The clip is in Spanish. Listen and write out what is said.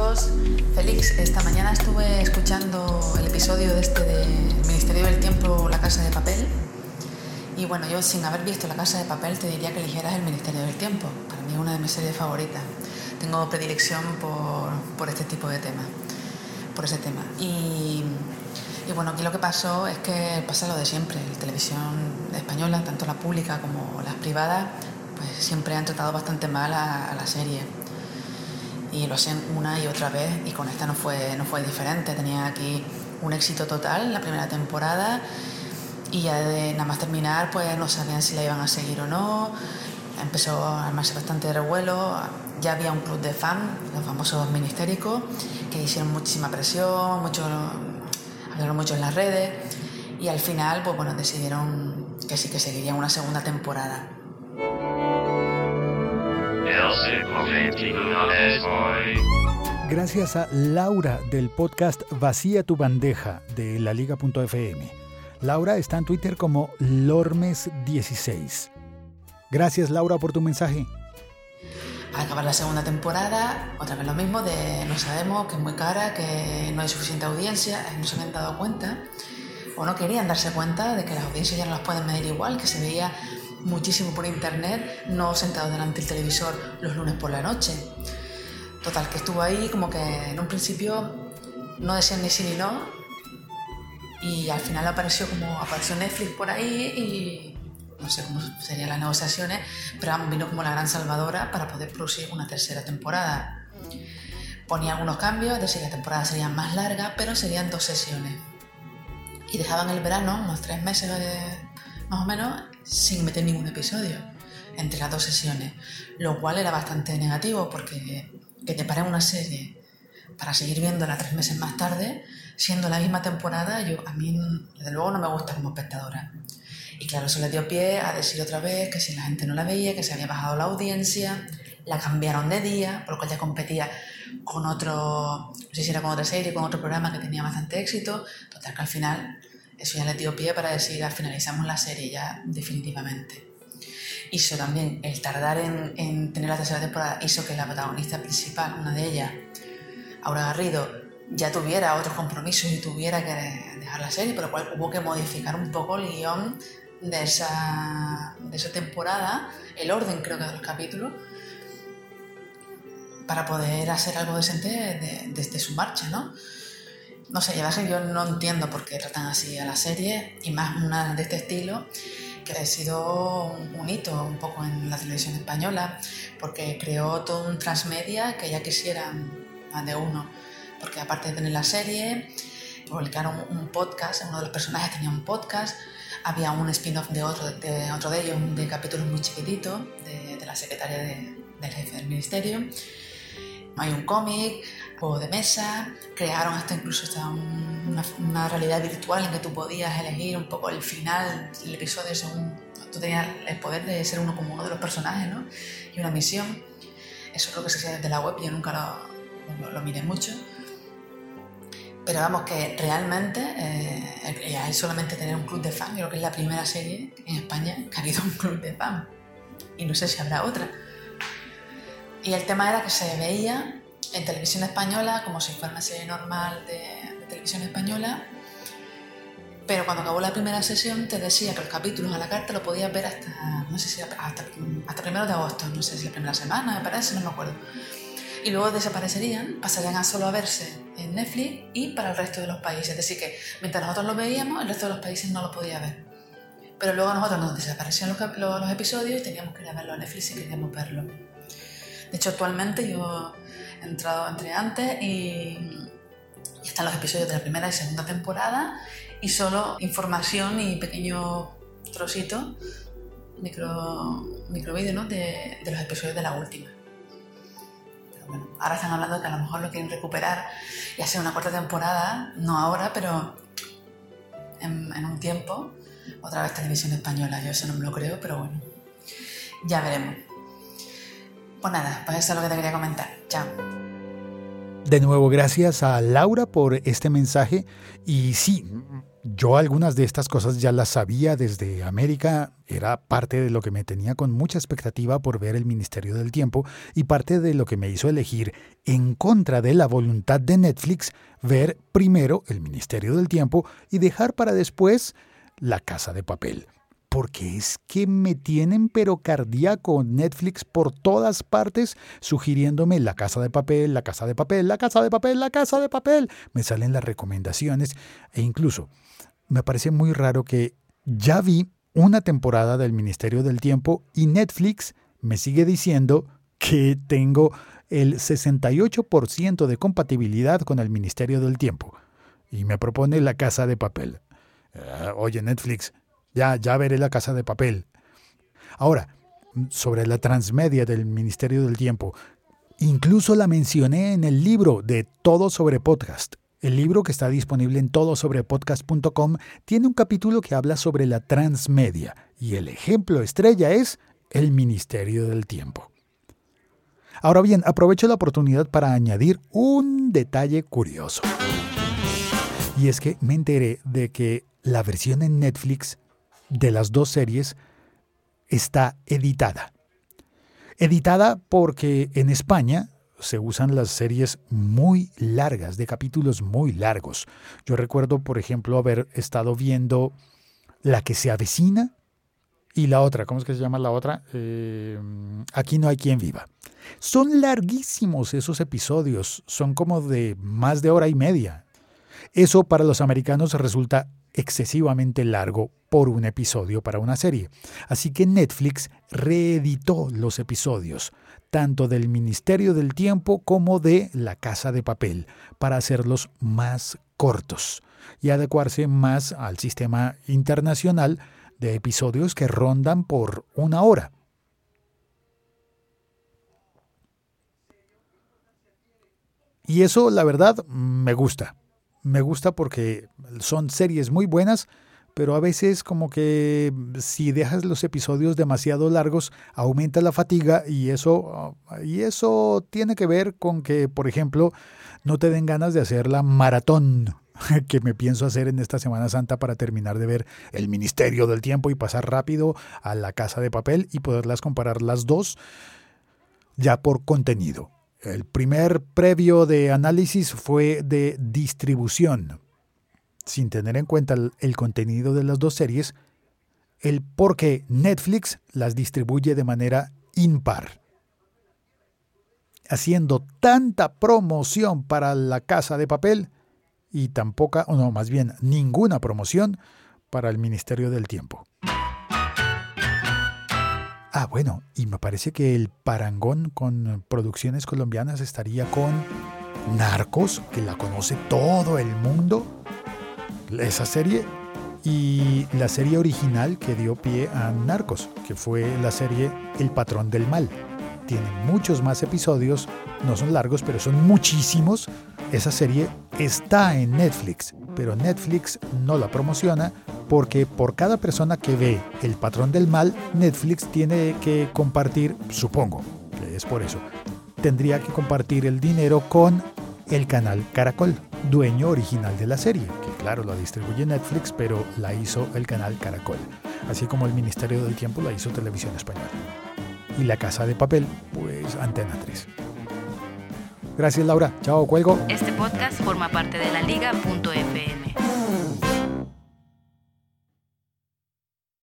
chicos, Félix, esta mañana estuve escuchando el episodio de este de Ministerio del Tiempo, La Casa de Papel. Y bueno, yo sin haber visto La Casa de Papel te diría que eligieras El Ministerio del Tiempo. Para mí es una de mis series favoritas. Tengo predilección por, por este tipo de temas, por ese tema. Y, bueno, aquí lo que pasó es que pasa lo de siempre. La televisión española, tanto la pública como las privadas, pues siempre han tratado bastante mal a la serie y lo hacen una y otra vez y con esta no fue, no fue diferente. Tenía aquí un éxito total la primera temporada y ya de nada más terminar pues no sabían si la iban a seguir o no. Empezó a armarse bastante revuelo. Ya había un club de fans, los famosos ministéricos, que hicieron muchísima presión, mucho, hablaron mucho en las redes y al final pues bueno, decidieron que sí que seguirían una segunda temporada. Gracias a Laura del podcast Vacía tu bandeja de la Liga.fm. Laura está en Twitter como Lormes16. Gracias Laura por tu mensaje. Al acabar la segunda temporada, otra vez lo mismo de no sabemos, que es muy cara, que no hay suficiente audiencia, no se habían dado cuenta o no querían darse cuenta de que las audiencias ya no las pueden medir igual, que se veía muchísimo por internet, no sentado delante del televisor los lunes por la noche. Total, que estuvo ahí como que en un principio no decían ni sí ni no y al final apareció como apareció Netflix por ahí y no sé cómo serían las negociaciones, pero vino como la gran salvadora para poder producir una tercera temporada. Ponía algunos cambios, es decir, la temporada sería más larga, pero serían dos sesiones. Y dejaban el verano, unos tres meses más o menos, sin meter ningún episodio entre las dos sesiones, lo cual era bastante negativo porque que te paren una serie para seguir viéndola tres meses más tarde, siendo la misma temporada, yo a mí desde luego no me gusta como espectadora. Y claro, eso le dio pie a decir otra vez que si la gente no la veía, que se había bajado la audiencia, la cambiaron de día, por lo cual ya competía con otro, no sé si era con otra serie, con otro programa que tenía bastante éxito, total que al final eso ya le dio pie para decir, ah, finalizamos la serie ya definitivamente. Hizo también el tardar en, tener la tercera temporada, hizo que la protagonista principal, una de ellas, Aura Garrido, ya tuviera otros compromisos y tuviera que dejar la serie, por lo cual hubo que modificar un poco el guion de esa, de esa temporada, el orden creo que de los capítulos, para poder hacer algo decente desde su marcha, ¿no? No sé, ya yo no entiendo por qué tratan así a la serie y más una de este estilo que ha sido un, hito un poco en la televisión española porque creó todo un transmedia que ya quisieran más de uno porque aparte de tener la serie publicaron un podcast, uno de los personajes tenía un podcast había un spin-off de otro de, otro de ellos, de capítulos muy chiquititos de, la secretaria del jefe del ministerio. Hay un cómic, juego de mesa, crearon hasta incluso hasta una, realidad virtual en que tú podías elegir un poco el final del episodio según tú tenías el poder de ser uno como uno de los personajes, ¿no? Y una misión. Eso es lo que se hacía desde la web, yo nunca lo, lo, miré mucho. Pero vamos, que realmente eh, hay solamente tener un club de fans, creo que es la primera serie en España que ha habido un club de fans. Y no sé si habrá otra. Y el tema era que se veía en televisión española como si fuera una serie normal de, televisión española, pero cuando acabó la primera sesión te decía que los capítulos a la carta lo podías ver hasta, no sé si hasta, hasta primero de agosto, no sé si la primera semana, me parece, no me acuerdo. Y luego desaparecerían, pasarían a solo a verse en Netflix y para el resto de los países. Es decir, que mientras nosotros lo veíamos, el resto de los países no lo podía ver. Pero luego a nosotros nos desaparecían los, los, los episodios y teníamos que ir a verlo en Netflix si queríamos verlo. De hecho, actualmente yo entrado entre antes y, están los episodios de la primera y segunda temporada y solo información y pequeño trocito, micro, micro ¿no? de, los episodios de la última. Pero bueno, ahora están hablando que a lo mejor lo quieren recuperar y hacer una cuarta temporada, no ahora, pero en, en un tiempo, otra vez televisión española. Yo eso no me lo creo, pero bueno, ya veremos. Pues nada, pues eso es lo que te quería comentar. Chao. De nuevo, gracias a Laura por este mensaje. Y sí, Yo algunas de estas cosas ya las sabía desde América, era parte de lo que me tenía con mucha expectativa por ver el Ministerio del Tiempo y parte de lo que me hizo elegir, en contra de la voluntad de Netflix, ver primero el Ministerio del Tiempo y dejar para después La Casa de Papel. Porque es que me tienen pero cardíaco Netflix por todas partes sugiriéndome La Casa de Papel, La Casa de Papel, La Casa de Papel, La Casa de Papel. Me salen las recomendaciones e incluso me parece muy raro que ya vi una temporada del Ministerio del Tiempo y Netflix me sigue diciendo que tengo el 68% de compatibilidad con el Ministerio del Tiempo y me propone la casa de papel. Ah, oye, Netflix, ya, ya veré la casa de papel. Ahora, sobre la transmedia del Ministerio del Tiempo, incluso la mencioné en el libro de Todo sobre Podcast. El libro que está disponible en todosobrepodcast.com tiene un capítulo que habla sobre la transmedia y el ejemplo estrella es el Ministerio del Tiempo. Ahora bien, aprovecho la oportunidad para añadir un detalle curioso. Y es que me enteré de que la versión en Netflix de las dos series está editada. Editada porque en España se usan las series muy largas, de capítulos muy largos. Yo recuerdo, por ejemplo, haber estado viendo La que se avecina y la otra, ¿cómo es que se llama la otra? Eh, Aquí no hay quien viva. Son larguísimos esos episodios, son como de más de hora y media. Eso para los americanos resulta excesivamente largo por un episodio para una serie. Así que Netflix reeditó los episodios, tanto del Ministerio del Tiempo como de La Casa de Papel, para hacerlos más cortos y adecuarse más al sistema internacional de episodios que rondan por una hora. Y eso, la verdad, me gusta me gusta porque son series muy buenas, pero a veces como que si dejas los episodios demasiado largos aumenta la fatiga y eso y eso tiene que ver con que, por ejemplo, no te den ganas de hacer la maratón que me pienso hacer en esta Semana Santa para terminar de ver El Ministerio del Tiempo y pasar rápido a la Casa de Papel y poderlas comparar las dos ya por contenido. El primer previo de análisis fue de distribución, sin tener en cuenta el, contenido de las dos series, el por qué Netflix las distribuye de manera impar, haciendo tanta promoción para la casa de papel y tan poca, o no, más bien ninguna promoción para el Ministerio del Tiempo. Ah, bueno, y me parece que el parangón con producciones colombianas estaría con Narcos, que la conoce todo el mundo, esa serie, y la serie original que dio pie a Narcos, que fue la serie El Patrón del Mal. Tiene muchos más episodios, no son largos, pero son muchísimos. Esa serie está en Netflix, pero Netflix no la promociona porque por cada persona que ve El Patrón del Mal, Netflix tiene que compartir, supongo que es por eso, tendría que compartir el dinero con el canal Caracol, dueño original de la serie, que claro, la distribuye Netflix, pero la hizo el canal Caracol, así como el Ministerio del Tiempo la hizo Televisión Española. Y la Casa de Papel, pues Antena 3. Gracias Laura, chao, cuelgo. Este podcast forma parte de la liga.fm.